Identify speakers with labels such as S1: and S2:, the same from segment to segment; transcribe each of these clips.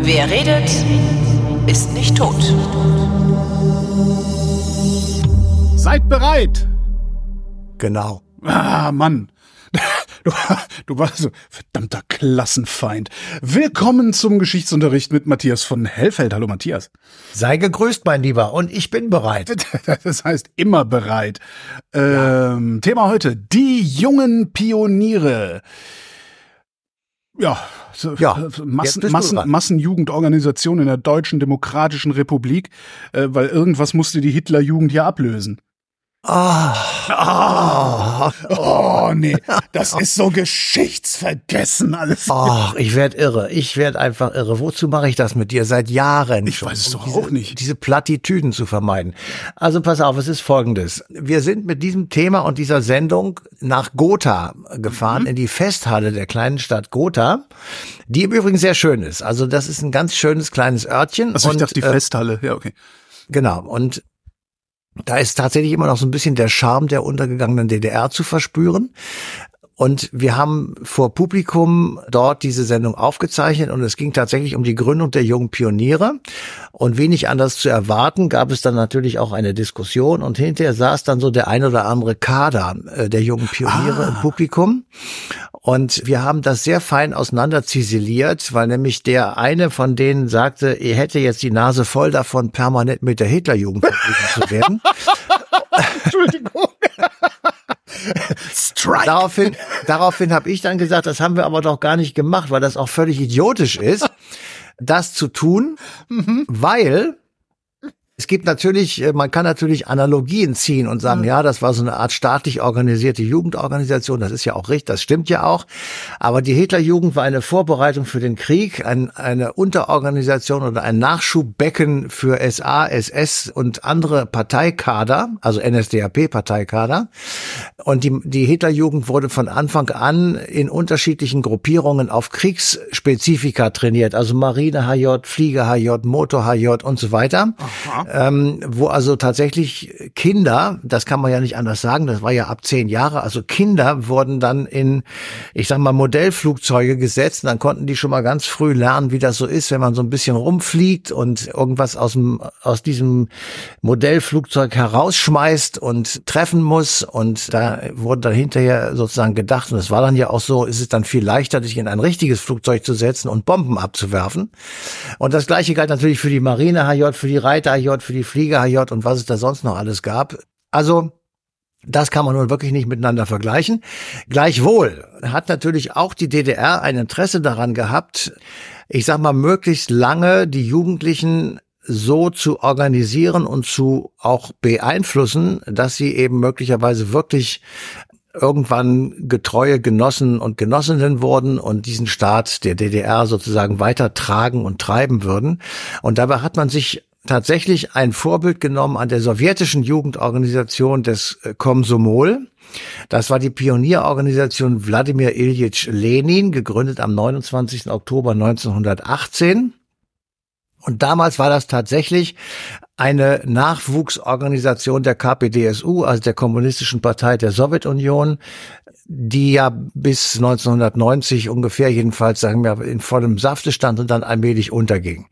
S1: Wer redet, ist nicht tot.
S2: Seid bereit!
S3: Genau.
S2: Ah, Mann. Du, du warst so verdammter Klassenfeind. Willkommen zum Geschichtsunterricht mit Matthias von Hellfeld. Hallo Matthias.
S3: Sei gegrüßt, mein Lieber, und ich bin bereit.
S2: Das heißt immer bereit. Ähm, Thema heute, die jungen Pioniere. Ja,
S3: Ja,
S2: äh, Massen, Massen. Massenjugendorganisation in der Deutschen Demokratischen Republik, äh, weil irgendwas musste die Hitlerjugend ja ablösen.
S3: Ah,
S2: Ah, oh nee, das ist so geschichtsvergessen alles.
S3: ach, ich werd irre. Ich werd einfach irre. Wozu mache ich das mit dir seit Jahren?
S2: Ich
S3: schon,
S2: weiß es
S3: um
S2: doch
S3: diese,
S2: auch nicht.
S3: Diese Plattitüden zu vermeiden. Also pass auf, es ist folgendes. Wir sind mit diesem Thema und dieser Sendung nach Gotha gefahren,
S2: Mhm.
S3: in die Festhalle der kleinen Stadt Gotha, die im Übrigen sehr schön ist. Also das ist ein ganz schönes kleines Örtchen.
S2: Also ich
S3: und,
S2: dachte die
S3: äh,
S2: Festhalle, ja okay.
S3: Genau. Und da ist tatsächlich immer noch so ein bisschen der Charme der untergegangenen DDR zu verspüren. Und wir haben vor Publikum dort diese Sendung aufgezeichnet und es ging tatsächlich um die Gründung der jungen Pioniere. Und wenig anders zu erwarten, gab es dann natürlich auch eine Diskussion und hinterher saß dann so der ein oder andere Kader äh, der jungen Pioniere
S2: Ah.
S3: im Publikum. Und wir haben das sehr fein auseinander ziseliert, weil nämlich der eine von denen sagte, er hätte jetzt die Nase voll davon, permanent mit der Hitlerjugend zu werden.
S2: Entschuldigung. Strike.
S3: Daraufhin, daraufhin habe ich dann gesagt, das haben wir aber doch gar nicht gemacht, weil das auch völlig idiotisch ist, das zu tun, weil es gibt natürlich, äh, man kann natürlich Analogien ziehen und sagen, ja, das war so eine Art staatlich organisierte Jugendorganisation, das ist ja auch richtig, das stimmt ja auch. Aber die Hitlerjugend war eine Vorbereitung für den Krieg, ein, eine Unterorganisation oder ein Nachschubbecken für SA, SS und andere Parteikader, also NSDAP-Parteikader. Und die, die Hitlerjugend wurde von Anfang an in unterschiedlichen Gruppierungen auf Kriegsspezifika trainiert, also Marine HJ, Flieger HJ, Motor HJ und so weiter. Ähm, wo also tatsächlich Kinder, das kann man ja nicht anders sagen, das war ja ab zehn Jahre, also Kinder wurden dann in, ich sag mal, Modellflugzeuge gesetzt. Und dann konnten die schon mal ganz früh lernen, wie das so ist, wenn man so ein bisschen rumfliegt und irgendwas aus dem, aus diesem Modellflugzeug herausschmeißt und treffen muss. Und da wurde dann hinterher sozusagen gedacht, und es war dann ja auch so, ist es dann viel leichter, sich in ein richtiges Flugzeug zu setzen und Bomben abzuwerfen. Und das gleiche galt natürlich für die Marine HJ, für die Reiter HJ, für die Flieger HJ und was es da sonst noch alles gab. Also, das kann man nun wirklich nicht miteinander vergleichen. Gleichwohl hat natürlich auch die DDR ein Interesse daran gehabt, ich sag mal, möglichst lange die Jugendlichen so zu organisieren und zu auch beeinflussen, dass sie eben möglicherweise wirklich irgendwann getreue Genossen und Genossinnen wurden und diesen Staat der DDR sozusagen weitertragen und treiben würden. Und dabei hat man sich tatsächlich ein Vorbild genommen an der sowjetischen Jugendorganisation des äh, Komsomol. Das war die Pionierorganisation Wladimir Ilyich Lenin, gegründet am 29. Oktober 1918. Und damals war das tatsächlich eine Nachwuchsorganisation der KPDSU, also der Kommunistischen Partei der Sowjetunion, die ja bis 1990 ungefähr jedenfalls, sagen wir, in vollem Safte stand und dann allmählich unterging.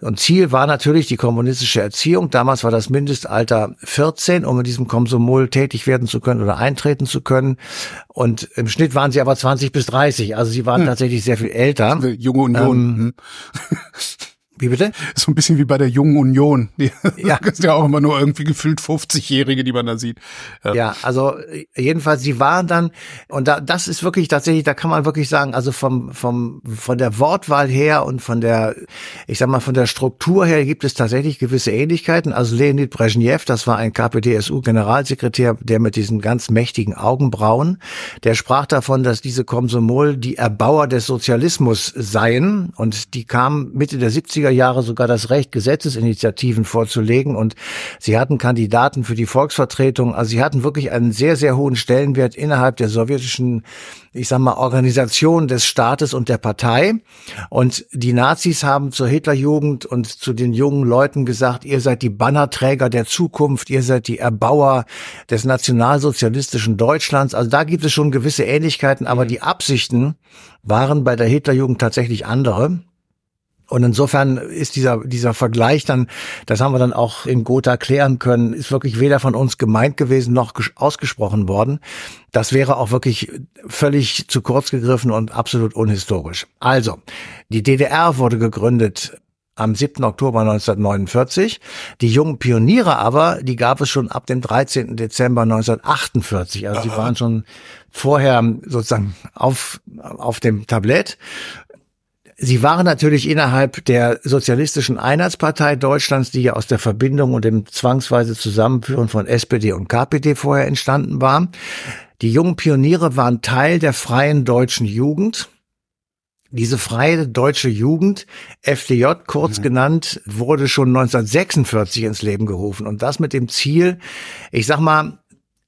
S3: Und Ziel war natürlich die kommunistische Erziehung. Damals war das Mindestalter 14, um in diesem Komsomol tätig werden zu können oder eintreten zu können. Und im Schnitt waren sie aber 20 bis 30. Also sie waren tatsächlich sehr viel älter.
S2: Junge Union.
S3: Ähm,
S2: hm.
S3: Wie bitte?
S2: So ein bisschen wie bei der Jungen Union. Die,
S3: Ja.
S2: Das ist ja auch immer nur irgendwie gefühlt 50-Jährige, die man da sieht. Ja.
S3: Ja, also jedenfalls, sie waren dann, und da, das ist wirklich tatsächlich, da kann man wirklich sagen, also vom, vom, von der Wortwahl her und von der, ich sag mal, von der Struktur her gibt es tatsächlich gewisse Ähnlichkeiten. Also Leonid Brezhnev, das war ein KPDSU-Generalsekretär, der mit diesen ganz mächtigen Augenbrauen, der sprach davon, dass diese Komsomol die Erbauer des Sozialismus seien und die kamen Mitte der 70er 50er Jahre sogar das Recht, Gesetzesinitiativen vorzulegen und sie hatten Kandidaten für die Volksvertretung. Also sie hatten wirklich einen sehr, sehr hohen Stellenwert innerhalb der sowjetischen, ich sag mal, Organisation des Staates und der Partei. Und die Nazis haben zur Hitlerjugend und zu den jungen Leuten gesagt, ihr seid die Bannerträger der Zukunft, ihr seid die Erbauer des nationalsozialistischen Deutschlands. Also da gibt es schon gewisse Ähnlichkeiten, aber mhm. die Absichten waren bei der Hitlerjugend tatsächlich andere. Und insofern ist dieser, dieser Vergleich dann, das haben wir dann auch in Gotha klären können, ist wirklich weder von uns gemeint gewesen noch ausgesprochen worden. Das wäre auch wirklich völlig zu kurz gegriffen und absolut unhistorisch. Also, die DDR wurde gegründet am 7. Oktober 1949. Die jungen Pioniere aber, die gab es schon ab dem 13. Dezember 1948. Also die waren schon vorher sozusagen auf, auf dem Tablett. Sie waren natürlich innerhalb der Sozialistischen Einheitspartei Deutschlands, die ja aus der Verbindung und dem zwangsweise Zusammenführen von SPD und KPD vorher entstanden war. Die jungen Pioniere waren Teil der freien deutschen Jugend. Diese freie deutsche Jugend, FDJ kurz mhm. genannt, wurde schon 1946 ins Leben gerufen und das mit dem Ziel, ich sag mal,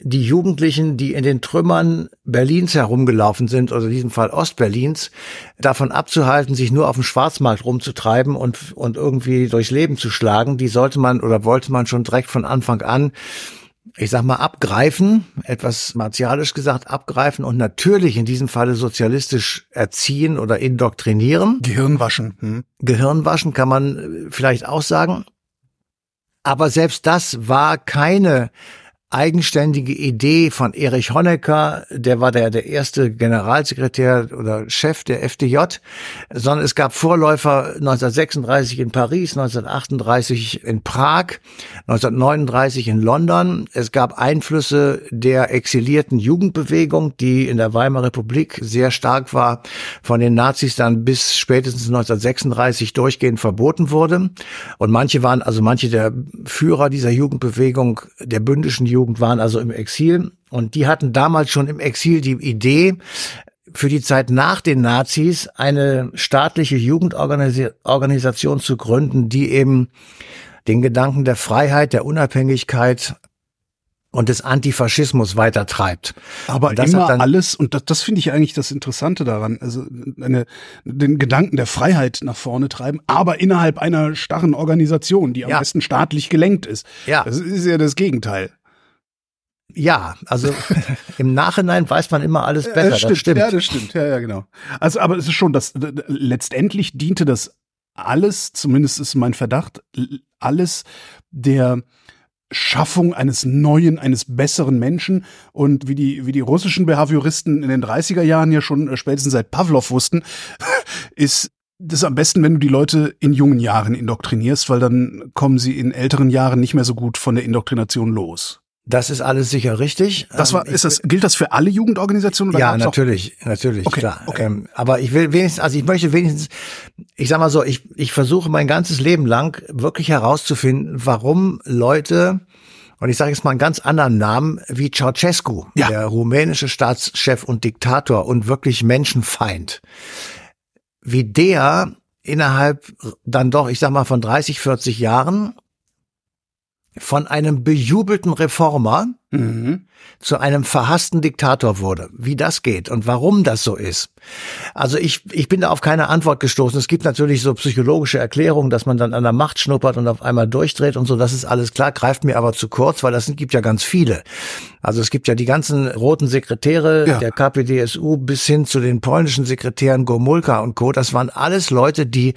S3: die Jugendlichen, die in den Trümmern Berlins herumgelaufen sind, oder in diesem Fall Ostberlins, davon abzuhalten, sich nur auf dem Schwarzmarkt rumzutreiben und, und irgendwie durchs Leben zu schlagen, die sollte man oder wollte man schon direkt von Anfang an, ich sag mal, abgreifen, etwas martialisch gesagt, abgreifen und natürlich in diesem Falle sozialistisch erziehen oder indoktrinieren.
S2: Gehirnwaschen. Hm.
S3: Gehirnwaschen kann man vielleicht auch sagen. Aber selbst das war keine eigenständige Idee von Erich Honecker, der war der, der erste Generalsekretär oder Chef der FDJ, sondern es gab Vorläufer 1936 in Paris, 1938 in Prag, 1939 in London. Es gab Einflüsse der exilierten Jugendbewegung, die in der Weimarer Republik sehr stark war, von den Nazis dann bis spätestens 1936 durchgehend verboten wurde. Und manche waren, also manche der Führer dieser Jugendbewegung, der bündischen Jugend, Jugend waren also im Exil und die hatten damals schon im Exil die Idee, für die Zeit nach den Nazis eine staatliche Jugendorganisation zu gründen, die eben den Gedanken der Freiheit, der Unabhängigkeit und des Antifaschismus weitertreibt.
S2: Aber immer alles, und das, das finde ich eigentlich das Interessante daran, also eine, den Gedanken der Freiheit nach vorne treiben, aber innerhalb einer starren Organisation, die am ja. besten staatlich gelenkt ist. Ja. Das ist ja das Gegenteil.
S3: Ja, also im Nachhinein weiß man immer alles besser.
S2: Das stimmt, das stimmt. Ja, das stimmt. Ja, ja, genau. Also, aber es ist schon, dass letztendlich diente das alles, zumindest ist mein Verdacht, alles der Schaffung eines neuen, eines besseren Menschen und wie die, wie die russischen Behavioristen in den 30er Jahren ja schon äh, spätestens seit Pavlov wussten, ist das am besten, wenn du die Leute in jungen Jahren indoktrinierst, weil dann kommen sie in älteren Jahren nicht mehr so gut von der Indoktrination los.
S3: Das ist alles sicher richtig.
S2: Das war, ähm, ist das, gilt das für alle Jugendorganisationen?
S3: Oder ja, natürlich, natürlich, okay, klar. Okay. Ähm, aber ich will wenigstens, also ich möchte wenigstens, ich sag mal so, ich, ich versuche mein ganzes Leben lang wirklich herauszufinden, warum Leute, und ich sage jetzt mal einen ganz anderen Namen, wie Ceausescu, ja. der rumänische Staatschef und Diktator und wirklich Menschenfeind, wie der innerhalb dann doch, ich sag mal, von 30, 40 Jahren von einem bejubelten Reformer mhm. Zu einem verhassten Diktator wurde. Wie das geht und warum das so ist. Also ich, ich bin da auf keine Antwort gestoßen. Es gibt natürlich so psychologische Erklärungen, dass man dann an der Macht schnuppert und auf einmal durchdreht und so. Das ist alles klar, greift mir aber zu kurz, weil das gibt ja ganz viele. Also es gibt ja die ganzen roten Sekretäre ja. der KPDSU bis hin zu den polnischen Sekretären Gomulka und Co. Das waren alles Leute, die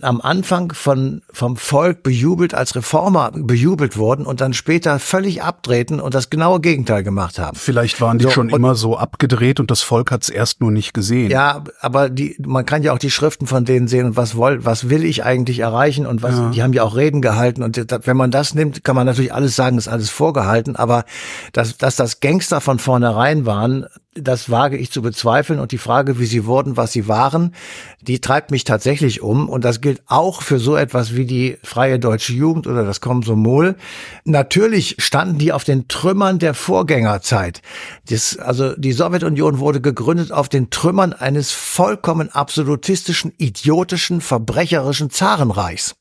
S3: am Anfang von, vom Volk bejubelt als Reformer bejubelt wurden und dann später völlig abtreten und das genaue Gegenteil gemacht haben.
S2: Vielleicht waren die so, schon immer so abgedreht und das Volk hat es erst nur nicht gesehen.
S3: Ja, aber die, man kann ja auch die Schriften von denen sehen und was woll, was will ich eigentlich erreichen und was, ja. die haben ja auch Reden gehalten und wenn man das nimmt, kann man natürlich alles sagen, ist alles vorgehalten, aber dass, dass das Gangster von vornherein waren, das wage ich zu bezweifeln und die Frage, wie sie wurden, was sie waren, die treibt mich tatsächlich um und das gilt auch für so etwas wie die Freie Deutsche Jugend oder das Komsomol. Natürlich standen die auf den Trümmern der Vorgängerzeit. Das, also die Sowjetunion wurde gegründet auf den Trümmern eines vollkommen absolutistischen, idiotischen, verbrecherischen Zarenreichs.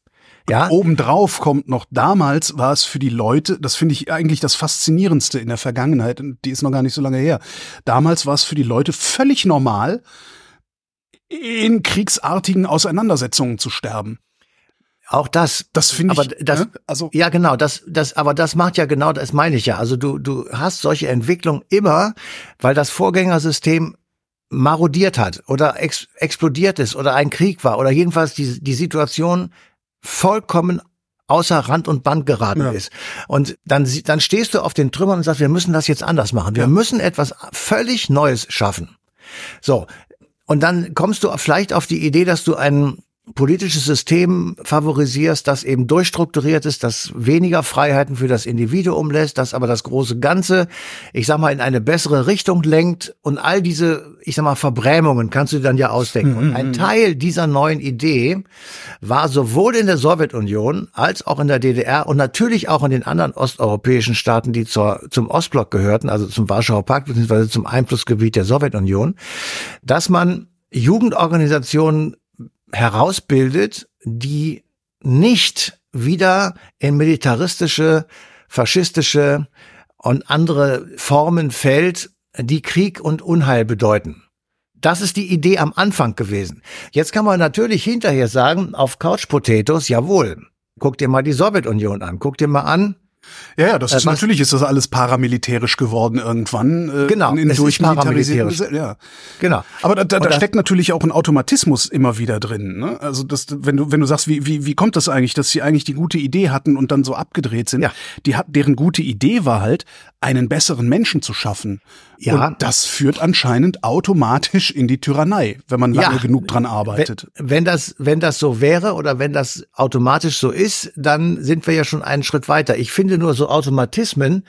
S3: Ja.
S2: Obendrauf kommt noch, damals war es für die Leute, das finde ich eigentlich das Faszinierendste in der Vergangenheit, und die ist noch gar nicht so lange her. Damals war es für die Leute völlig normal, in kriegsartigen Auseinandersetzungen zu sterben.
S3: Auch das.
S2: Das finde ich.
S3: Aber das,
S2: ne? also
S3: ja, genau. Das, das, aber das macht ja genau, das meine ich ja. Also du, du hast solche Entwicklungen immer, weil das Vorgängersystem marodiert hat oder ex, explodiert ist oder ein Krieg war oder jedenfalls die, die Situation vollkommen außer Rand und Band geraten
S2: Ja.
S3: ist. Und dann, dann stehst du auf den Trümmern und sagst, wir müssen das jetzt anders machen. Wir
S2: Ja.
S3: müssen etwas völlig Neues schaffen. So. Und dann kommst du vielleicht auf die Idee, dass du ein politisches System favorisierst, das eben durchstrukturiert ist, das weniger Freiheiten für das Individuum lässt, das aber das große Ganze, ich sag mal, in eine bessere Richtung lenkt und all diese, ich sag mal, Verbrämungen kannst du dir dann ja ausdenken. Und ein Teil dieser neuen Idee war sowohl in der Sowjetunion als auch in der DDR und natürlich auch in den anderen osteuropäischen Staaten, die zur, zum Ostblock gehörten, also zum Warschauer Pakt bzw. zum Einflussgebiet der Sowjetunion, dass man Jugendorganisationen herausbildet, die nicht wieder in militaristische, faschistische und andere Formen fällt, die Krieg und Unheil bedeuten. Das ist die Idee am Anfang gewesen. Jetzt kann man natürlich hinterher sagen, auf Couch Potatoes, jawohl. Guck dir mal die Sowjetunion an. Guck dir mal an,
S2: Ja, ja, das
S3: Äh,
S2: ist natürlich ist das alles paramilitärisch geworden irgendwann. Äh,
S3: Genau,
S2: in
S3: es ist
S2: durchmilitarisierten Ja.
S3: genau.
S2: Aber da, da, da steckt natürlich auch ein Automatismus immer wieder drin. Ne? Also das, wenn du wenn du sagst, wie, wie wie kommt das eigentlich, dass sie eigentlich die gute Idee hatten und dann so abgedreht sind?
S3: Ja.
S2: Die hat deren gute Idee war halt, einen besseren Menschen zu schaffen.
S3: Ja.
S2: Und das führt anscheinend automatisch in die Tyrannei, wenn man lange
S3: Ja.
S2: genug dran arbeitet.
S3: Wenn, wenn das, wenn das so wäre oder wenn das automatisch so ist, dann sind wir ja schon einen Schritt weiter. Ich finde nur so Automatismen,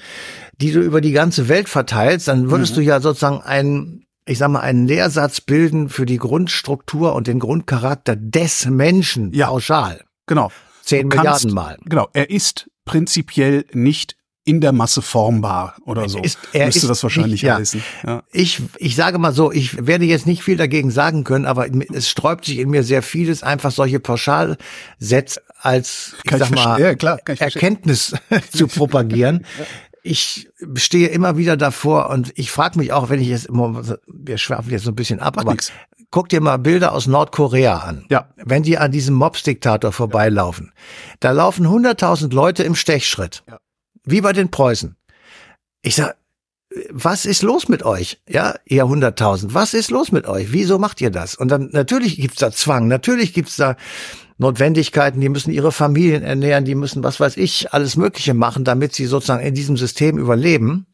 S3: die du über die ganze Welt verteilst, dann würdest
S2: Mhm.
S3: du ja sozusagen einen, ich sag mal, einen Lehrsatz bilden für die Grundstruktur und den Grundcharakter des Menschen
S2: Ja.
S3: pauschal.
S2: Genau.
S3: Zehn
S2: kannst-
S3: Milliarden Mal.
S2: Genau. Er ist prinzipiell nicht in der Masse formbar oder so.
S3: ist- er
S2: Müsste
S3: ist
S2: das wahrscheinlich
S3: nicht- ja.
S2: heißen. Ja.
S3: Ich, ich sage mal so, ich werde jetzt nicht viel dagegen sagen können, aber es sträubt sich in mir sehr vieles, einfach solche Pauschalsätze als, ich
S2: Kann ich
S3: sag mal.
S2: Ja, klar.
S3: Erkenntnis zu propagieren. Ich stehe immer wieder davor und ich frage mich auch, wenn ich jetzt immer, wir schwerfen jetzt so ein bisschen ab,
S2: Macht
S3: aber
S2: nix.
S3: guck dir mal Bilder aus Nordkorea an.
S2: Ja.
S3: Wenn die an diesem Mobs-Diktator vorbeilaufen, da laufen 100.000 Leute im Stechschritt.
S2: Ja.
S3: Wie bei den Preußen. Ich sag, was ist los mit euch? Ja, ihr 100.000, was ist los mit euch? Wieso macht ihr das? Und dann natürlich gibt's da Zwang, natürlich gibt's da Notwendigkeiten, die müssen ihre Familien ernähren, die müssen, was weiß ich, alles Mögliche machen, damit sie sozusagen in diesem System überleben.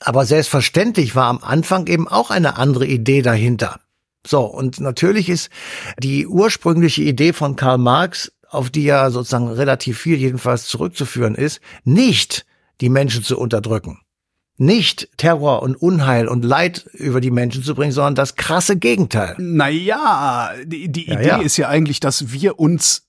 S3: Aber selbstverständlich war am Anfang eben auch eine andere Idee dahinter. So, und natürlich ist die ursprüngliche Idee von Karl Marx, auf die ja sozusagen relativ viel jedenfalls zurückzuführen ist, nicht die Menschen zu unterdrücken. Nicht Terror und Unheil und Leid über die Menschen zu bringen, sondern das krasse Gegenteil.
S2: Naja, die, die
S3: Ja,
S2: Idee
S3: ja.
S2: ist ja eigentlich, dass wir uns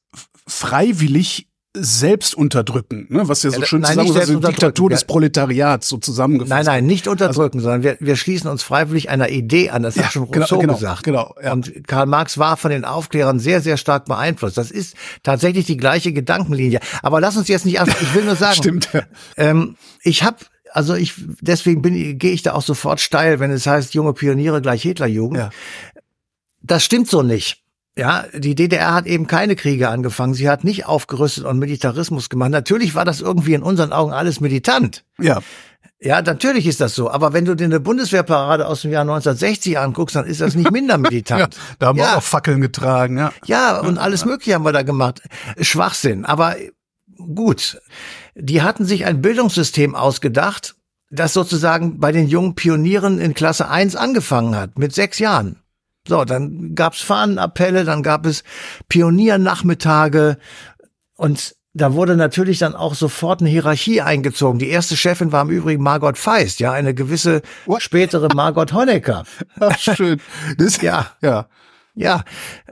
S2: freiwillig selbst unterdrücken, ne? was ja so
S3: Ja,
S2: schön
S3: nein,
S2: zusammen ist, also die Diktatur des. Proletariats so zusammengefasst.
S3: Nein, nein, nicht unterdrücken, sondern wir, wir schließen uns freiwillig einer Idee an. Das
S2: Ja,
S3: hat schon
S2: genau,
S3: Rousseau
S2: genau,
S3: gesagt.
S2: genau, ja.
S3: Und Karl Marx war von den Aufklärern sehr, sehr stark beeinflusst. Das ist tatsächlich die gleiche Gedankenlinie. Aber lass uns jetzt nicht, ab- ich will nur sagen,
S2: Stimmt. Ja.
S3: Ähm, ich habe, also ich, deswegen bin, gehe ich da auch sofort steil, wenn es heißt, junge Pioniere gleich Hitlerjugend.
S2: Ja.
S3: Das stimmt so nicht. Ja, die DDR hat eben keine Kriege angefangen. Sie hat nicht aufgerüstet und Militarismus gemacht. Natürlich war das irgendwie in unseren Augen alles militant.
S2: ja,
S3: Ja, natürlich ist das so. Aber wenn du dir eine Bundeswehrparade aus dem Jahr 1960 anguckst, dann ist das nicht minder
S2: ja,
S3: militant.
S2: da haben wir
S3: Ja.
S2: auch Fackeln getragen. Ja.
S3: Ja, und alles Mögliche haben wir da gemacht. Schwachsinn. Aber gut. Die hatten sich ein Bildungssystem ausgedacht, das sozusagen bei den jungen Pionieren in Klasse 1 angefangen hat, mit sechs Jahren. So, dann gab's Fahnenappelle, dann gab es Pioniernachmittage und da wurde natürlich dann auch sofort eine Hierarchie eingezogen. Die erste Chefin war im Übrigen Margot Feist, ja, eine gewisse
S2: What?
S3: spätere Margot Honecker.
S2: Ach, schön. Das,
S3: Ja.
S2: ja.
S3: Ja,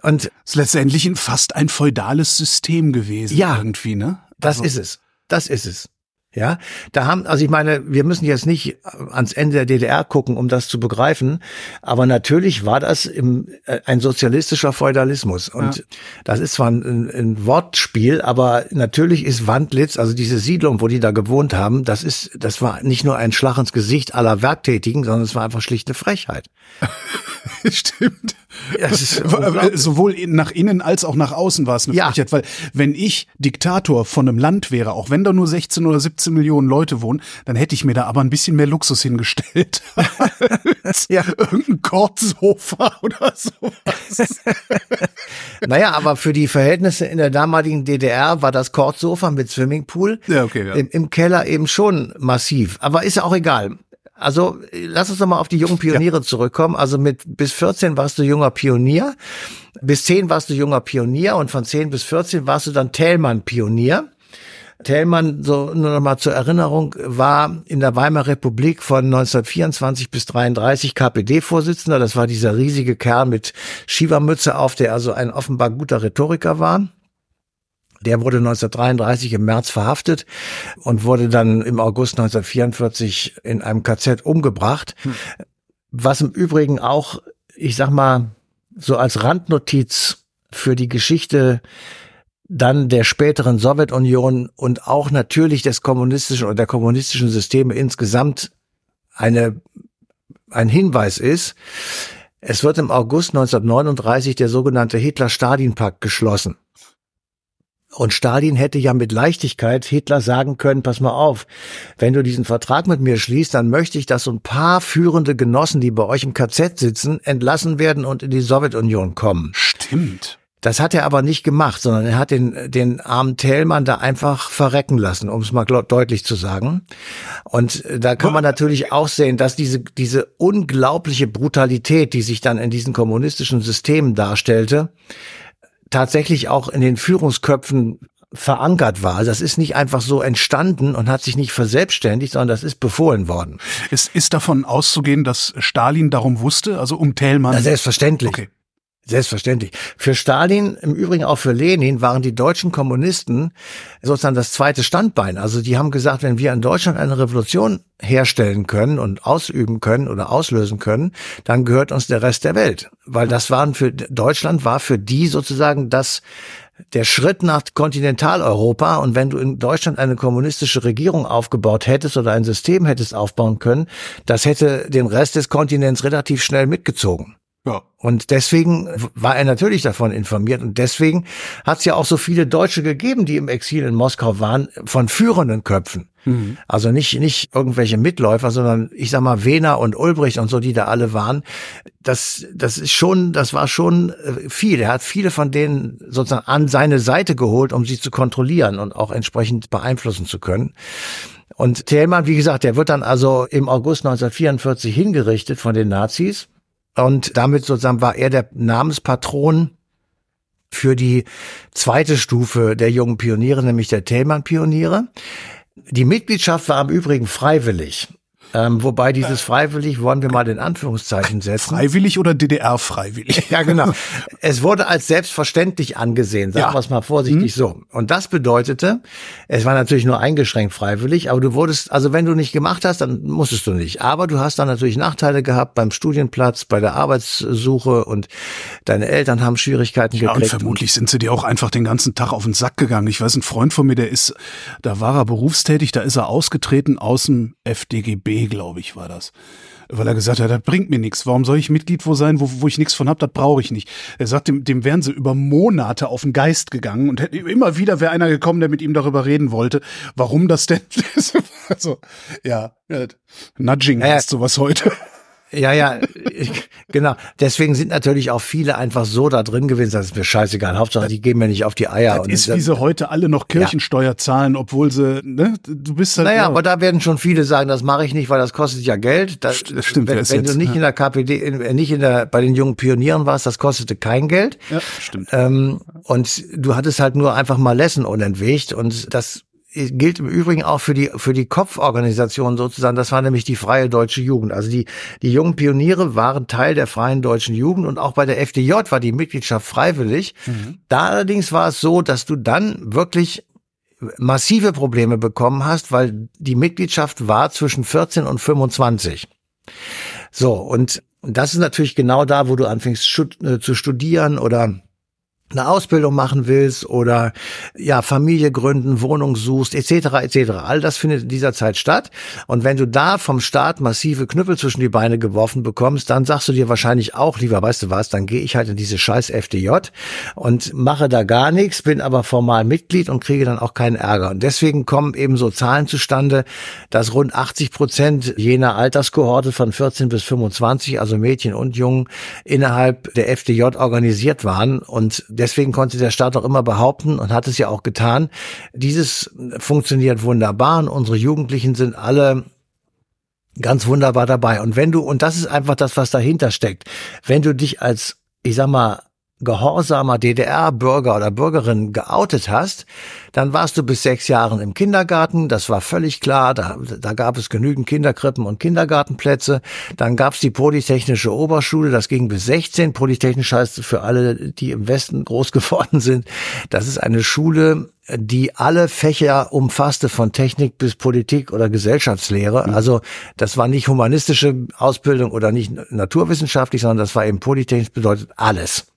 S3: und
S2: Ist letztendlich fast ein feudales System gewesen.
S3: Ja.
S2: Irgendwie, ne?
S3: Das
S2: Also-
S3: ist es. Das ist es. Ja, da haben, also ich meine, wir müssen jetzt nicht ans Ende der DDR gucken, um das zu begreifen, aber natürlich war das im, äh, ein sozialistischer Feudalismus und ja. das ist zwar ein, ein, Wortspiel, aber natürlich ist Wandlitz, also diese Siedlung, wo die da gewohnt haben, das ist, das war nicht nur ein Schlag ins Gesicht aller Werktätigen, sondern es war einfach schlichte Frechheit.
S2: Stimmt. Sowohl nach innen als auch nach außen war es eine ja. Frechheit, weil wenn ich Diktator von einem Land wäre, auch wenn da nur 16 oder 17 Millionen Leute wohnen, dann hätte ich mir da aber ein bisschen mehr Luxus hingestellt. ja. Irgendein Kordsofa oder sowas.
S3: naja, aber für die Verhältnisse in der damaligen DDR war das Kordsofa mit Swimmingpool ja, okay, ja. Im, im Keller eben schon massiv. Aber ist ja auch egal. Also lass uns doch mal auf die jungen Pioniere ja. zurückkommen. Also mit bis 14 warst du junger Pionier, bis 10 warst du junger Pionier und von 10 bis 14 warst du dann Thälmann-Pionier. Thälmann, so nur noch mal zur Erinnerung, war in der Weimarer Republik von 1924 bis 33 KPD-Vorsitzender. Das war dieser riesige Kerl mit Schiebermütze auf, der also ein offenbar guter Rhetoriker war. Der wurde 1933 im März verhaftet und wurde dann im August 1944 in einem KZ umgebracht. Hm. Was im Übrigen auch, ich sag mal, so als Randnotiz für die Geschichte dann der späteren Sowjetunion und auch natürlich des kommunistischen oder der kommunistischen Systeme insgesamt eine, ein Hinweis ist. Es wird im August 1939 der sogenannte Hitler-Stalin-Pakt geschlossen. Und Stalin hätte ja mit Leichtigkeit Hitler sagen können, pass mal auf, wenn du diesen Vertrag mit mir schließt, dann möchte ich, dass so ein paar führende Genossen, die bei euch im KZ sitzen, entlassen werden und in die Sowjetunion kommen.
S2: Stimmt.
S3: Das hat er aber nicht gemacht, sondern er hat den, den armen Thälmann da einfach verrecken lassen, um es mal deutlich zu sagen. Und da kann man natürlich auch sehen, dass diese, diese unglaubliche Brutalität, die sich dann in diesen kommunistischen Systemen darstellte, tatsächlich auch in den Führungsköpfen verankert war. Das ist nicht einfach so entstanden und hat sich nicht verselbstständigt, sondern das ist befohlen worden.
S2: Es ist davon auszugehen, dass Stalin darum wusste, also um Thälmann.
S3: Na, selbstverständlich. Okay. Selbstverständlich. Für Stalin, im Übrigen auch für Lenin, waren die deutschen Kommunisten sozusagen das zweite Standbein. Also die haben gesagt, wenn wir in Deutschland eine Revolution herstellen können und ausüben können oder auslösen können, dann gehört uns der Rest der Welt. Weil das waren für Deutschland war für die sozusagen das der Schritt nach Kontinentaleuropa und wenn du in Deutschland eine kommunistische Regierung aufgebaut hättest oder ein System hättest aufbauen können, das hätte den Rest des Kontinents relativ schnell mitgezogen. Ja. Und deswegen war er natürlich davon informiert. Und deswegen hat es ja auch so viele Deutsche gegeben, die im Exil in Moskau waren, von führenden Köpfen. Mhm. Also nicht, nicht irgendwelche Mitläufer, sondern ich sag mal Wehner und Ulbricht und so, die da alle waren. Das, das ist schon, das war schon äh, viel. Er hat viele von denen sozusagen an seine Seite geholt, um sie zu kontrollieren und auch entsprechend beeinflussen zu können. Und Thälmann, wie gesagt, der wird dann also im August 1944 hingerichtet von den Nazis und damit sozusagen war er der Namenspatron für die zweite Stufe der jungen Pioniere, nämlich der Thälmann-Pioniere. Die Mitgliedschaft war im Übrigen freiwillig. Ähm, wobei dieses freiwillig wollen wir mal in Anführungszeichen setzen.
S2: Freiwillig oder DDR-freiwillig?
S3: ja, genau. Es wurde als selbstverständlich angesehen, sagen ja. wir es mal vorsichtig mhm. so. Und das bedeutete, es war natürlich nur eingeschränkt freiwillig, aber du wurdest, also wenn du nicht gemacht hast, dann musstest du nicht. Aber du hast dann natürlich Nachteile gehabt beim Studienplatz, bei der Arbeitssuche und deine Eltern haben Schwierigkeiten ja, gekriegt.
S2: Und vermutlich sind sie dir auch einfach den ganzen Tag auf den Sack gegangen. Ich weiß, ein Freund von mir, der ist, da war er berufstätig, da ist er ausgetreten aus dem FDGB glaube ich, war das. Weil er gesagt hat, das bringt mir nichts. Warum soll ich Mitglied wo sein, wo, wo ich nichts von hab? Das brauche ich nicht. Er sagt, dem, dem wären sie über Monate auf den Geist gegangen und immer wieder wäre einer gekommen, der mit ihm darüber reden wollte, warum das denn. also, ja, Nudging heißt sowas heute.
S3: Ja, ja, genau. Deswegen sind natürlich auch viele einfach so da drin gewesen, das ist mir scheißegal. Hauptsache, die gehen mir nicht auf die Eier.
S2: Das ist, wie sie heute alle noch Kirchensteuer ja. zahlen, obwohl sie, ne, du bist
S3: halt. Naja, ja. aber da werden schon viele sagen, das mache ich nicht, weil das kostet ja Geld. Das, das stimmt. Wenn, wenn jetzt, du nicht ja. in der KPD, in, nicht in der, bei den jungen Pionieren warst, das kostete kein Geld.
S2: Ja, stimmt.
S3: Ähm, und du hattest halt nur einfach mal Lessen unentwegt und das gilt im Übrigen auch für die, für die Kopforganisation sozusagen. Das war nämlich die Freie Deutsche Jugend. Also die, die jungen Pioniere waren Teil der Freien Deutschen Jugend und auch bei der FDJ war die Mitgliedschaft freiwillig. Mhm. Da allerdings war es so, dass du dann wirklich massive Probleme bekommen hast, weil die Mitgliedschaft war zwischen 14 und 25. So, und das ist natürlich genau da, wo du anfängst äh, zu studieren oder eine Ausbildung machen willst oder ja Familie gründen, Wohnung suchst etc. etc. All das findet in dieser Zeit statt und wenn du da vom Staat massive Knüppel zwischen die Beine geworfen bekommst, dann sagst du dir wahrscheinlich auch lieber, weißt du was, dann gehe ich halt in diese scheiß FDJ und mache da gar nichts, bin aber formal Mitglied und kriege dann auch keinen Ärger und deswegen kommen eben so Zahlen zustande, dass rund 80 Prozent jener Alterskohorte von 14 bis 25, also Mädchen und Jungen innerhalb der FDJ organisiert waren und deswegen konnte der Staat auch immer behaupten und hat es ja auch getan, dieses funktioniert wunderbar und unsere Jugendlichen sind alle ganz wunderbar dabei. Und wenn du, und das ist einfach das, was dahinter steckt, wenn du dich als, ich sag mal, gehorsamer DDR-Bürger oder Bürgerin geoutet hast, dann warst du bis sechs Jahren im Kindergarten. Das war völlig klar. Da, da gab es genügend Kinderkrippen und Kindergartenplätze. Dann gab es die Polytechnische Oberschule. Das ging bis 16. Polytechnisch heißt für alle, die im Westen groß geworden sind. Das ist eine Schule, die alle Fächer umfasste, von Technik bis Politik oder Gesellschaftslehre. Mhm. Also das war nicht humanistische Ausbildung oder nicht naturwissenschaftlich, sondern das war eben Polytechnisch bedeutet alles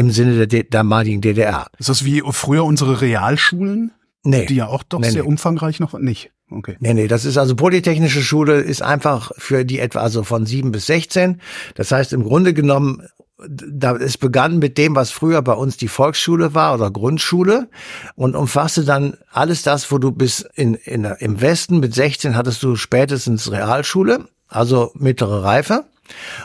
S3: im Sinne der damaligen DDR.
S2: Ist das wie früher unsere Realschulen?
S3: Nee.
S2: Die ja auch doch nee, sehr nee. umfangreich noch nicht. Okay.
S3: Nee, nee, das ist also Polytechnische Schule ist einfach für die etwa also von sieben bis sechzehn. Das heißt im Grunde genommen, da es begann mit dem, was früher bei uns die Volksschule war oder Grundschule und umfasste dann alles das, wo du bis in, in im Westen mit 16 hattest du spätestens Realschule, also mittlere Reife.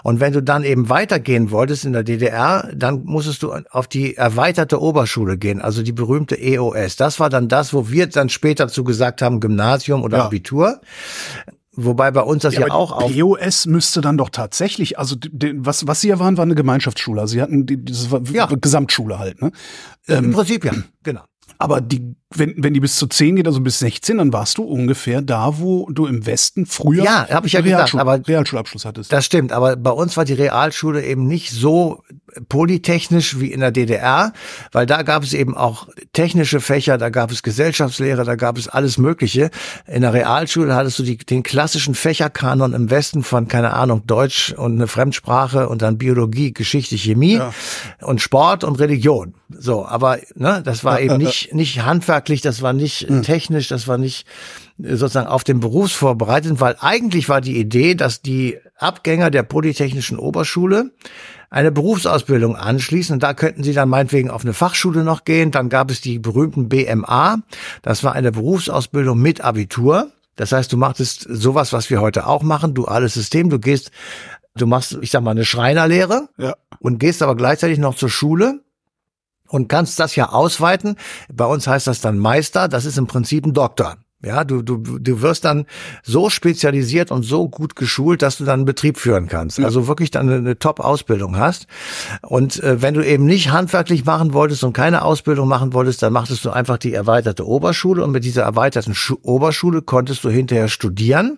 S3: Und wenn du dann eben weitergehen wolltest in der DDR, dann musstest du auf die erweiterte Oberschule gehen, also die berühmte EOS. Das war dann das, wo wir dann später zu gesagt haben, Gymnasium oder ja. Abitur. Wobei bei uns das ja, ja auch
S2: auf. EOS müsste dann doch tatsächlich, also was, was sie ja waren, war eine Gemeinschaftsschule. Also sie hatten die, war ja. Gesamtschule halt, ne?
S3: Im ähm, Prinzip ja, genau.
S2: Aber die, wenn, wenn die bis zu 10 geht, also bis 16, dann warst du ungefähr da, wo du im Westen früher
S3: ja, hab ich ja Realschul
S2: gesagt, aber Realschulabschluss hattest.
S3: Das stimmt, aber bei uns war die Realschule eben nicht so polytechnisch wie in der DDR, weil da gab es eben auch technische Fächer, da gab es Gesellschaftslehre, da gab es alles Mögliche. In der Realschule hattest du die, den klassischen Fächerkanon im Westen von, keine Ahnung, Deutsch und eine Fremdsprache und dann Biologie, Geschichte, Chemie ja. und Sport und Religion. So, aber ne, das war eben nicht, nicht handwerklich, das war nicht hm. technisch, das war nicht äh, sozusagen auf den Beruf vorbereitet, weil eigentlich war die Idee, dass die Abgänger der Polytechnischen Oberschule eine Berufsausbildung anschließen und da könnten sie dann meinetwegen auf eine Fachschule noch gehen. Dann gab es die berühmten BMA, das war eine Berufsausbildung mit Abitur. Das heißt, du machtest sowas, was wir heute auch machen, duales System. Du gehst, du machst, ich sag mal, eine Schreinerlehre ja. und gehst aber gleichzeitig noch zur Schule und kannst das ja ausweiten. Bei uns heißt das dann Meister. Das ist im Prinzip ein Doktor. Ja, du, du, du wirst dann so spezialisiert und so gut geschult, dass du dann einen Betrieb führen kannst. Also wirklich dann eine, eine Top-Ausbildung hast. Und äh, wenn du eben nicht handwerklich machen wolltest und keine Ausbildung machen wolltest, dann machtest du einfach die erweiterte Oberschule und mit dieser erweiterten Schu Oberschule konntest du hinterher studieren.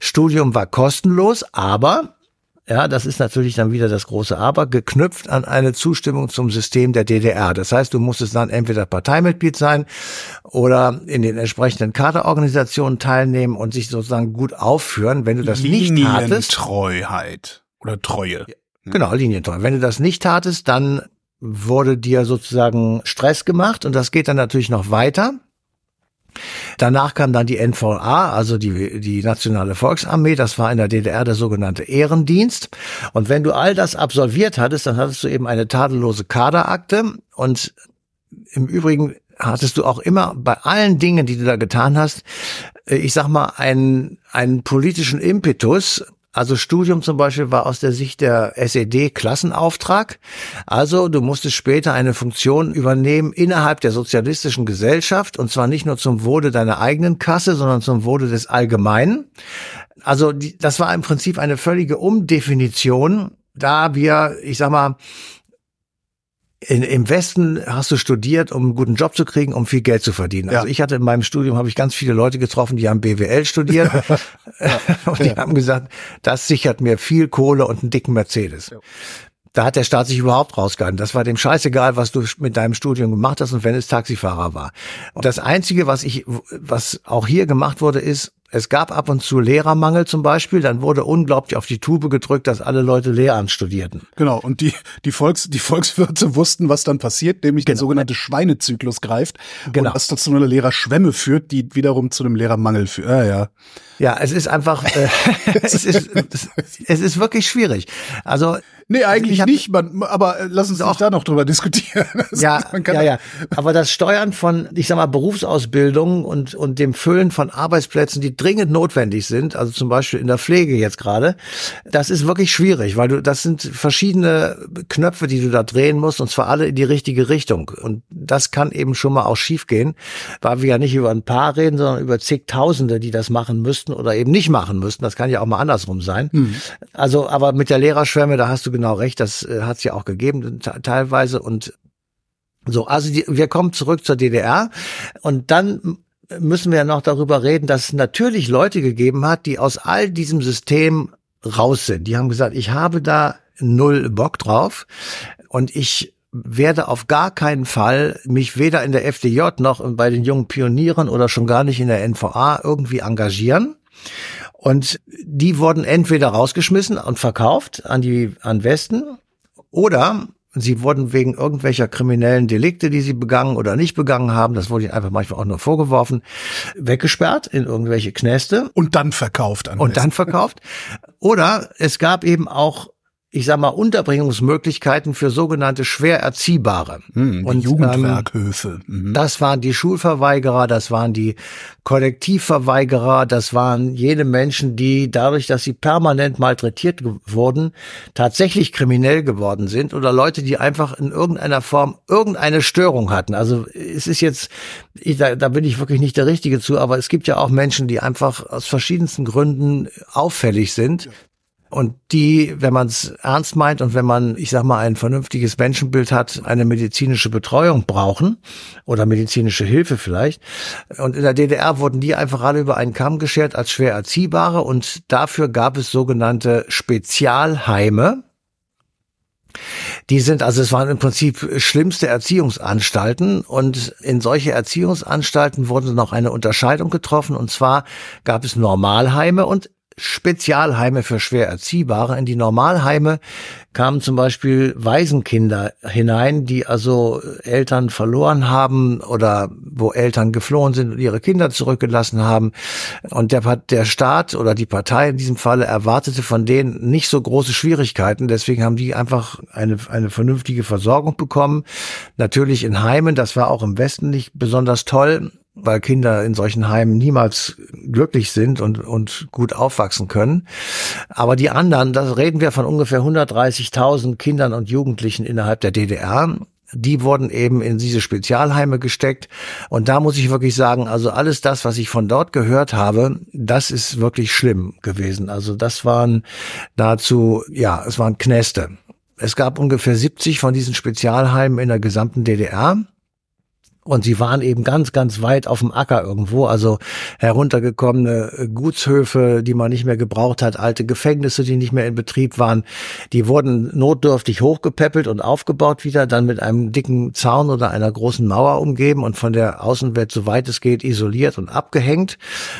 S3: Studium war kostenlos, aber ja, das ist natürlich dann wieder das große Aber, geknüpft an eine Zustimmung zum System der DDR. Das heißt, du musstest dann entweder Parteimitglied sein oder in den entsprechenden Kaderorganisationen teilnehmen und sich sozusagen gut aufführen. Wenn du das nicht hattest.
S2: Treuheit oder Treue.
S3: Genau, Linientreu. Wenn du das nicht tatest, dann wurde dir sozusagen Stress gemacht und das geht dann natürlich noch weiter. Danach kam dann die NVA, also die, die Nationale Volksarmee. Das war in der DDR der sogenannte Ehrendienst. Und wenn du all das absolviert hattest, dann hattest du eben eine tadellose Kaderakte. Und im Übrigen hattest du auch immer bei allen Dingen, die du da getan hast, äh, ich sag mal, einen, einen politischen Impetus, also Studium zum Beispiel war aus der Sicht der SED Klassenauftrag. Also du musstest später eine Funktion übernehmen innerhalb der sozialistischen Gesellschaft und zwar nicht nur zum Wohle deiner eigenen Kasse, sondern zum Wohle des Allgemeinen. Also die, das war im Prinzip eine völlige Umdefinition, da wir, ich sag mal, in, Im Westen hast du studiert, um einen guten Job zu kriegen, um viel Geld zu verdienen. Ja. Also ich hatte in meinem Studium habe ich ganz viele Leute getroffen, die haben BWL studiert und die ja. haben gesagt, das sichert mir viel Kohle und einen dicken Mercedes. Ja. Da hat der Staat sich überhaupt rausgehalten. Das war dem scheißegal, was du mit deinem Studium gemacht hast und wenn es Taxifahrer war. Und das Einzige, was ich, was auch hier gemacht wurde, ist, es gab ab und zu Lehrermangel zum Beispiel, dann wurde unglaublich auf die Tube gedrückt, dass alle Leute Lehramt studierten.
S2: Genau, und die, die, Volks, die Volkswirte wussten, was dann passiert, nämlich genau. der sogenannte Schweinezyklus greift genau. und das dazu eine Lehrerschwemme führt, die wiederum zu einem Lehrermangel führt. Ah, ja.
S3: Ja, es ist einfach, äh, es, ist, es ist wirklich schwierig. Also
S2: Nee, eigentlich hab, nicht, man, aber äh, lass uns auch da noch drüber diskutieren.
S3: Das ja, ja, ja. Aber das Steuern von, ich sag mal, Berufsausbildung und, und dem Füllen von Arbeitsplätzen, die dringend notwendig sind, also zum Beispiel in der Pflege jetzt gerade, das ist wirklich schwierig, weil du, das sind verschiedene Knöpfe, die du da drehen musst, und zwar alle in die richtige Richtung. Und das kann eben schon mal auch schiefgehen, weil wir ja nicht über ein paar reden, sondern über zigtausende, die das machen müssten oder eben nicht machen müssten. Das kann ja auch mal andersrum sein. Hm. Also, aber mit der Lehrerschwemme, da hast du genau recht, das äh, hat es ja auch gegeben teilweise und so, also die, wir kommen zurück zur DDR und dann müssen wir noch darüber reden, dass es natürlich Leute gegeben hat, die aus all diesem System raus sind. Die haben gesagt, ich habe da null Bock drauf und ich werde auf gar keinen Fall mich weder in der FDJ noch bei den jungen Pionieren oder schon gar nicht in der NVA irgendwie engagieren. Und die wurden entweder rausgeschmissen und verkauft an die, an Westen oder sie wurden wegen irgendwelcher kriminellen Delikte, die sie begangen oder nicht begangen haben, das wurde ihnen einfach manchmal auch nur vorgeworfen, weggesperrt in irgendwelche Knäste.
S2: Und dann verkauft
S3: an Und Westen. dann verkauft. Oder es gab eben auch ich sag mal, Unterbringungsmöglichkeiten für sogenannte schwer Erziehbare.
S2: Hm, und Jugendwerkhöfe.
S3: Ähm, mhm. Das waren die Schulverweigerer, das waren die Kollektivverweigerer, das waren jene Menschen, die dadurch, dass sie permanent malträtiert wurden, tatsächlich kriminell geworden sind oder Leute, die einfach in irgendeiner Form irgendeine Störung hatten. Also es ist jetzt, ich, da, da bin ich wirklich nicht der Richtige zu, aber es gibt ja auch Menschen, die einfach aus verschiedensten Gründen auffällig sind. Und die, wenn man es ernst meint und wenn man, ich sag mal, ein vernünftiges Menschenbild hat, eine medizinische Betreuung brauchen oder medizinische Hilfe vielleicht. Und in der DDR wurden die einfach alle über einen Kamm geschert als schwer erziehbare und dafür gab es sogenannte Spezialheime. Die sind, also es waren im Prinzip schlimmste Erziehungsanstalten und in solche Erziehungsanstalten wurde noch eine Unterscheidung getroffen und zwar gab es Normalheime und Spezialheime für schwer Erziehbare. In die Normalheime kamen zum Beispiel Waisenkinder hinein, die also Eltern verloren haben oder wo Eltern geflohen sind und ihre Kinder zurückgelassen haben. Und der, der Staat oder die Partei in diesem Falle erwartete von denen nicht so große Schwierigkeiten. Deswegen haben die einfach eine, eine vernünftige Versorgung bekommen. Natürlich in Heimen, das war auch im Westen nicht besonders toll weil Kinder in solchen Heimen niemals glücklich sind und, und gut aufwachsen können. Aber die anderen, da reden wir von ungefähr 130.000 Kindern und Jugendlichen innerhalb der DDR. Die wurden eben in diese Spezialheime gesteckt. Und da muss ich wirklich sagen, also alles das, was ich von dort gehört habe, das ist wirklich schlimm gewesen. Also das waren dazu, ja, es waren Knäste. Es gab ungefähr 70 von diesen Spezialheimen in der gesamten DDR. Und sie waren eben ganz, ganz weit auf dem Acker irgendwo, also heruntergekommene Gutshöfe, die man nicht mehr gebraucht hat, alte Gefängnisse, die nicht mehr in Betrieb waren, die wurden notdürftig hochgepäppelt und aufgebaut wieder, dann mit einem dicken Zaun oder einer großen Mauer umgeben und von der Außenwelt, soweit es geht, isoliert und abgehängt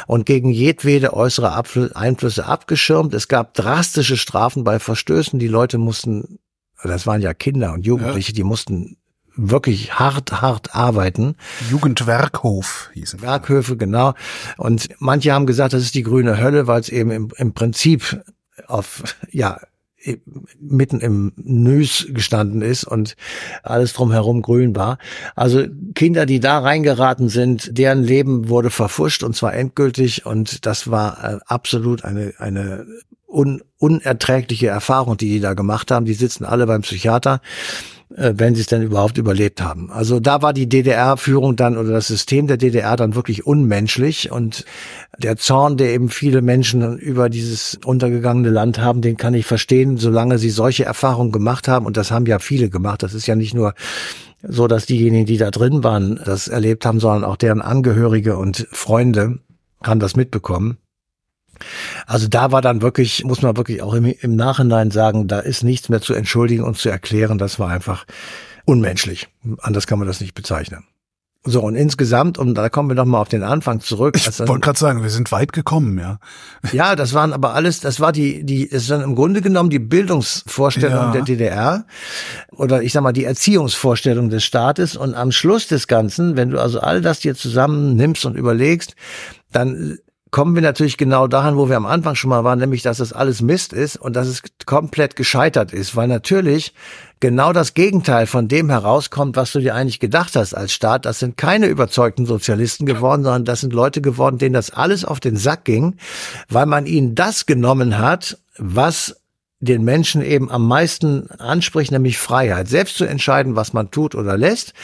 S3: und gegen jedwede äußere Einflüsse abgeschirmt. Es gab drastische Strafen bei Verstößen. Die Leute mussten, das waren ja Kinder und Jugendliche, ja. die mussten wirklich hart, hart arbeiten.
S2: Jugendwerkhof hießen.
S3: Werkhöfe, genau. Und manche haben gesagt, das ist die grüne Hölle, weil es eben im, im Prinzip auf, ja, mitten im Nüs gestanden ist und alles drumherum grün war. Also Kinder, die da reingeraten sind, deren Leben wurde verfuscht und zwar endgültig und das war äh, absolut eine, eine un, unerträgliche Erfahrung, die die da gemacht haben. Die sitzen alle beim Psychiater wenn sie es denn überhaupt überlebt haben. Also da war die DDR-Führung dann oder das System der DDR dann wirklich unmenschlich und der Zorn, der eben viele Menschen über dieses untergegangene Land haben, den kann ich verstehen, solange sie solche Erfahrungen gemacht haben und das haben ja viele gemacht. Das ist ja nicht nur so, dass diejenigen, die da drin waren, das erlebt haben, sondern auch deren Angehörige und Freunde haben das mitbekommen. Also da war dann wirklich, muss man wirklich auch im, im Nachhinein sagen, da ist nichts mehr zu entschuldigen und zu erklären. Das war einfach unmenschlich. Anders kann man das nicht bezeichnen. So, und insgesamt, und da kommen wir nochmal auf den Anfang zurück.
S2: Ich wollte gerade sagen, wir sind weit gekommen, ja.
S3: Ja, das waren aber alles, das war die, die, es ist dann im Grunde genommen die Bildungsvorstellung ja. der DDR oder ich sag mal die Erziehungsvorstellung des Staates. Und am Schluss des Ganzen, wenn du also all das dir zusammen nimmst und überlegst, dann kommen wir natürlich genau dahin, wo wir am Anfang schon mal waren, nämlich, dass es alles Mist ist und dass es komplett gescheitert ist, weil natürlich genau das Gegenteil von dem herauskommt, was du dir eigentlich gedacht hast als Staat. Das sind keine überzeugten Sozialisten geworden, sondern das sind Leute geworden, denen das alles auf den Sack ging, weil man ihnen das genommen hat, was den Menschen eben am meisten anspricht, nämlich Freiheit, selbst zu entscheiden, was man tut oder lässt.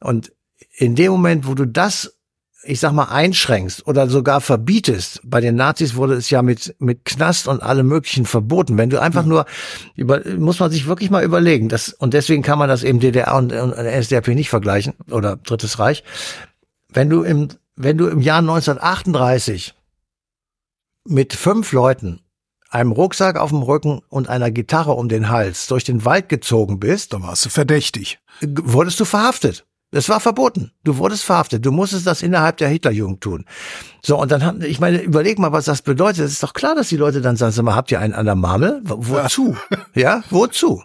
S3: Und in dem Moment, wo du das ich sag mal, einschränkst oder sogar verbietest. Bei den Nazis wurde es ja mit, mit Knast und allem möglichen verboten. Wenn du einfach nur, über, muss man sich wirklich mal überlegen. Das, und deswegen kann man das eben DDR und, und NSDAP nicht vergleichen oder Drittes Reich. Wenn du im, wenn du im Jahr 1938 mit fünf Leuten einem Rucksack auf dem Rücken und einer Gitarre um den Hals durch den Wald gezogen bist,
S2: dann warst du verdächtig.
S3: Wurdest du verhaftet. Es war verboten. Du wurdest verhaftet. Du musstest das innerhalb der Hitlerjugend tun. So, und dann haben, ich meine, überleg mal, was das bedeutet. Es ist doch klar, dass die Leute dann sagen, sag mal, habt ihr einen an der Marmel? Wozu? ja, wozu?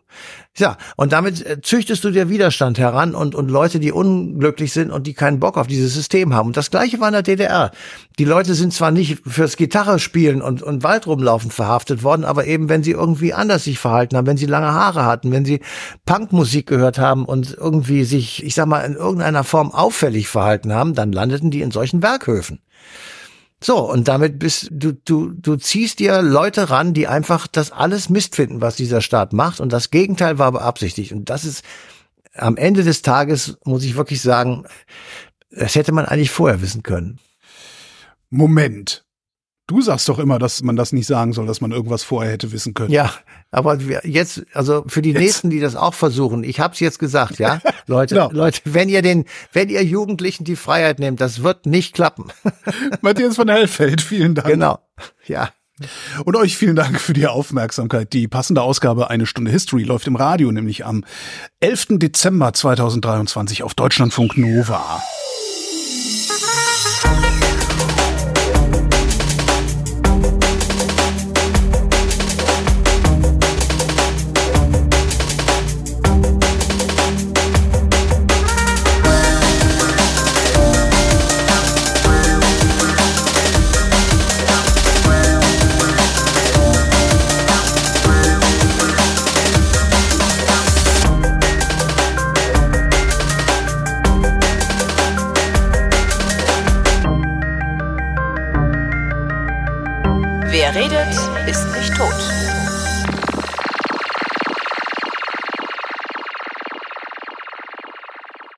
S3: Ja, und damit äh, züchtest du dir Widerstand heran und, und Leute, die unglücklich sind und die keinen Bock auf dieses System haben. Und das Gleiche war in der DDR. Die Leute sind zwar nicht fürs Gitarre spielen und, und Wald rumlaufen verhaftet worden, aber eben, wenn sie irgendwie anders sich verhalten haben, wenn sie lange Haare hatten, wenn sie Punkmusik gehört haben und irgendwie sich, ich sag mal, in irgendeiner Form auffällig verhalten haben, dann landeten die in solchen Werkhöfen. So, und damit bist du, du, du ziehst dir Leute ran, die einfach das alles Mist finden, was dieser Staat macht. Und das Gegenteil war beabsichtigt. Und das ist am Ende des Tages, muss ich wirklich sagen, das hätte man eigentlich vorher wissen können.
S2: Moment. Du sagst doch immer, dass man das nicht sagen soll, dass man irgendwas vorher hätte wissen können.
S3: Ja, aber jetzt, also für die jetzt. nächsten, die das auch versuchen, ich habe es jetzt gesagt, ja, Leute, genau. Leute, wenn ihr den, wenn ihr Jugendlichen die Freiheit nehmt, das wird nicht klappen.
S2: Matthias von Hellfeld, vielen Dank.
S3: Genau, ja.
S2: Und euch vielen Dank für die Aufmerksamkeit. Die passende Ausgabe Eine Stunde History läuft im Radio, nämlich am 11. Dezember 2023 auf Deutschlandfunk Nova.